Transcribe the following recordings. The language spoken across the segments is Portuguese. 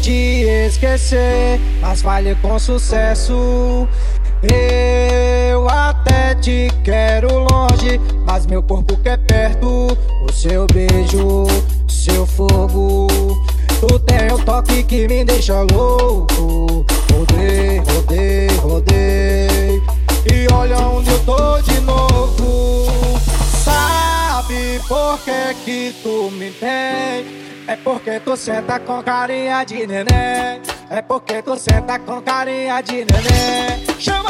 te esquecer, mas falhe com sucesso. Eu até te quero longe, mas meu corpo quer perto. O seu beijo, seu fogo. Tu tem um toque que me deixa louco. Por que que tu me tem? É porque tu senta com carinha de neném. É porque tu senta com carinha de neném. Chama!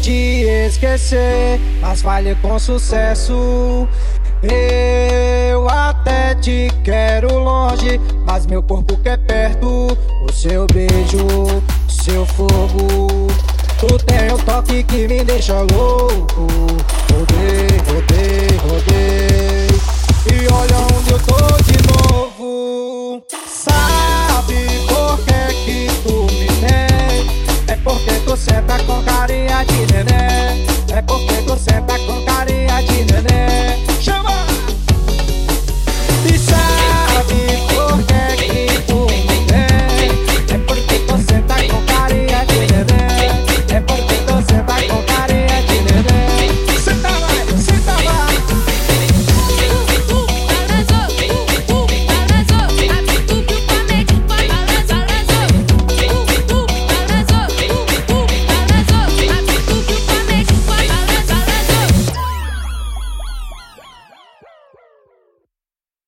Te esquecer, mas falhei com sucesso. Eu até te quero longe, mas meu corpo quer perto. O seu beijo, seu fogo. Tu tem um toque que me deixa louco.